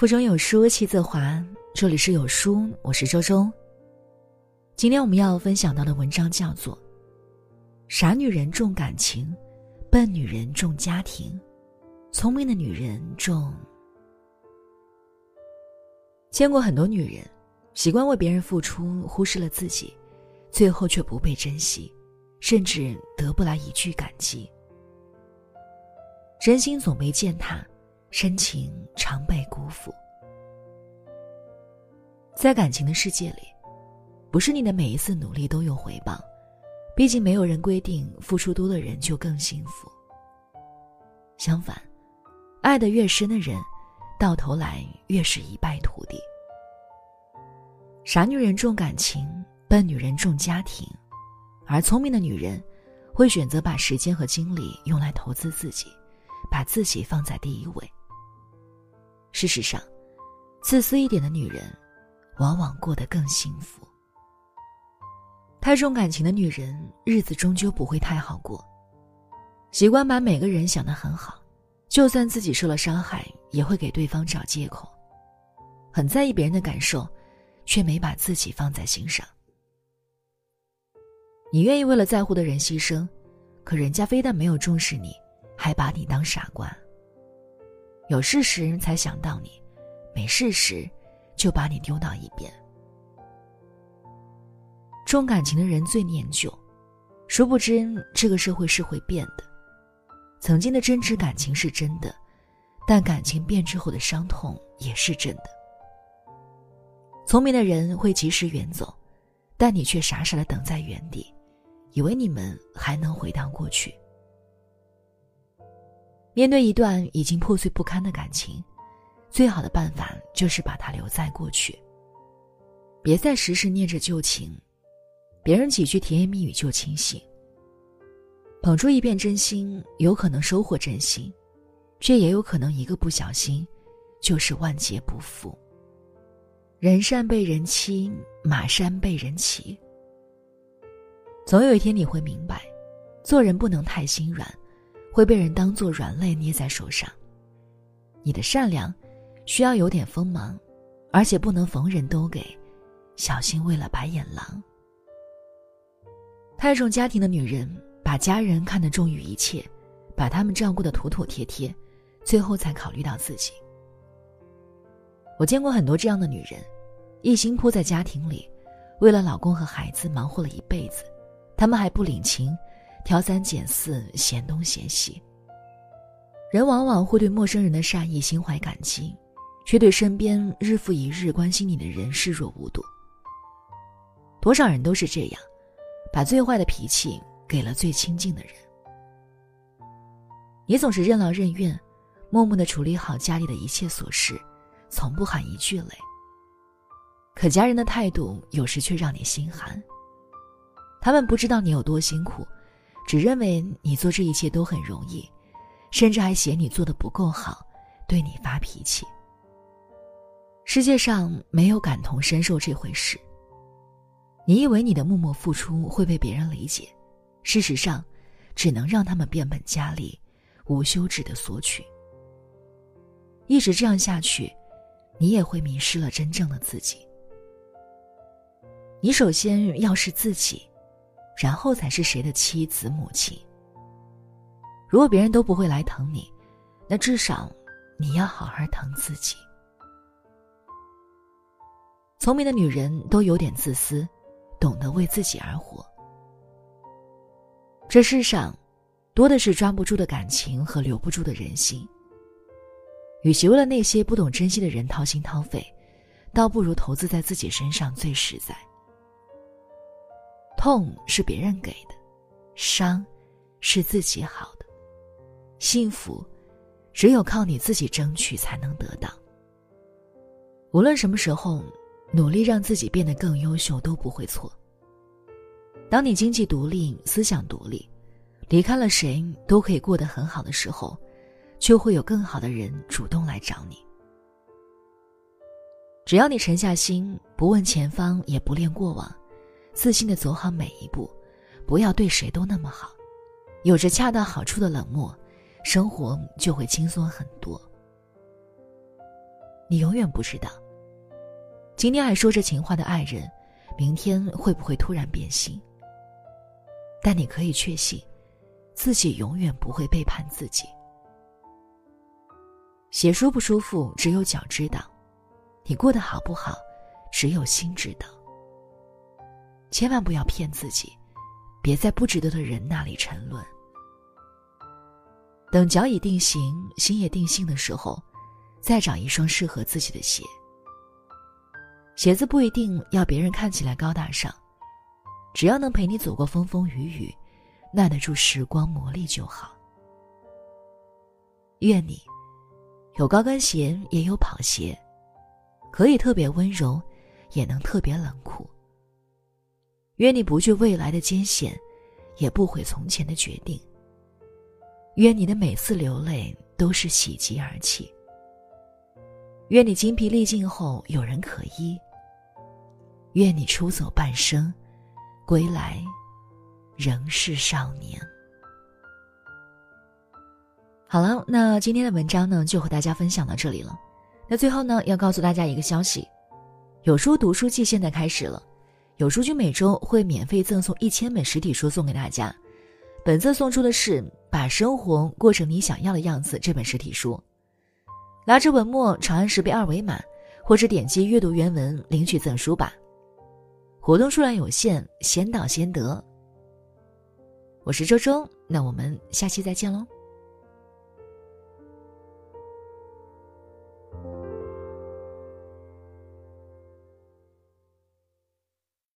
腹中有书气自华，这里是有书，我是周周。今天我们要分享到的文章叫做《傻女人重感情，笨女人重家庭，聪明的女人重》。见过很多女人，习惯为别人付出，忽视了自己，最后却不被珍惜，甚至得不来一句感激。真心总被践踏。深情常被辜负，在感情的世界里，不是你的每一次努力都有回报，毕竟没有人规定付出多的人就更幸福。相反，爱的越深的人，到头来越是一败涂地。傻女人重感情，笨女人重家庭，而聪明的女人，会选择把时间和精力用来投资自己，把自己放在第一位。事实上，自私一点的女人，往往过得更幸福。太重感情的女人，日子终究不会太好过。习惯把每个人想得很好，就算自己受了伤害，也会给对方找借口。很在意别人的感受，却没把自己放在心上。你愿意为了在乎的人牺牲，可人家非但没有重视你，还把你当傻瓜。有事时才想到你，没事时就把你丢到一边。重感情的人最念旧，殊不知这个社会是会变的。曾经的真挚感情是真的，但感情变之后的伤痛也是真的。聪明的人会及时远走，但你却傻傻的等在原地，以为你们还能回到过去。面对一段已经破碎不堪的感情，最好的办法就是把它留在过去。别再时时念着旧情，别人几句甜言蜜语就清醒。捧出一片真心，有可能收获真心，却也有可能一个不小心，就是万劫不复。人善被人欺，马善被人骑。总有一天你会明白，做人不能太心软。会被人当做软肋捏在手上。你的善良，需要有点锋芒，而且不能逢人都给，小心为了白眼狼。太重家庭的女人，把家人看得重于一切，把他们照顾得妥妥帖帖，最后才考虑到自己。我见过很多这样的女人，一心扑在家庭里，为了老公和孩子忙活了一辈子，他们还不领情。挑三拣四，嫌东嫌西。人往往会对陌生人的善意心怀感激，却对身边日复一日关心你的人视若无睹。多少人都是这样，把最坏的脾气给了最亲近的人。你总是任劳任怨，默默的处理好家里的一切琐事，从不喊一句累。可家人的态度有时却让你心寒。他们不知道你有多辛苦。只认为你做这一切都很容易，甚至还嫌你做的不够好，对你发脾气。世界上没有感同身受这回事。你以为你的默默付出会被别人理解，事实上，只能让他们变本加厉，无休止的索取。一直这样下去，你也会迷失了真正的自己。你首先要是自己。然后才是谁的妻子、母亲。如果别人都不会来疼你，那至少你要好好疼自己。聪明的女人都有点自私，懂得为自己而活。这世上，多的是抓不住的感情和留不住的人心。与其为了那些不懂珍惜的人掏心掏肺，倒不如投资在自己身上最实在。痛是别人给的，伤是自己好的，幸福只有靠你自己争取才能得到。无论什么时候，努力让自己变得更优秀都不会错。当你经济独立、思想独立，离开了谁都可以过得很好的时候，就会有更好的人主动来找你。只要你沉下心，不问前方，也不恋过往。自信的走好每一步，不要对谁都那么好，有着恰到好处的冷漠，生活就会轻松很多。你永远不知道。今天还说着情话的爱人，明天会不会突然变心？但你可以确信，自己永远不会背叛自己。鞋舒不舒服，只有脚知道；你过得好不好，只有心知道。千万不要骗自己，别在不值得的人那里沉沦。等脚已定型，心也定性的时候，再找一双适合自己的鞋。鞋子不一定要别人看起来高大上，只要能陪你走过风风雨雨，耐得住时光磨砺就好。愿你有高跟鞋，也有跑鞋，可以特别温柔，也能特别冷酷。愿你不惧未来的艰险，也不悔从前的决定。愿你的每次流泪都是喜极而泣。愿你精疲力尽后有人可依。愿你出走半生，归来仍是少年。好了，那今天的文章呢，就和大家分享到这里了。那最后呢，要告诉大家一个消息：有书读书季现在开始了，有书君每周会免费赠送一千本实体书送给大家。本次送出的是《把生活过成你想要的样子》这本实体书，拿着文末长按识别二维码，或者点击阅读原文领取赠书吧。活动数量有限，先到先得。我是周周，那我们下期再见喽。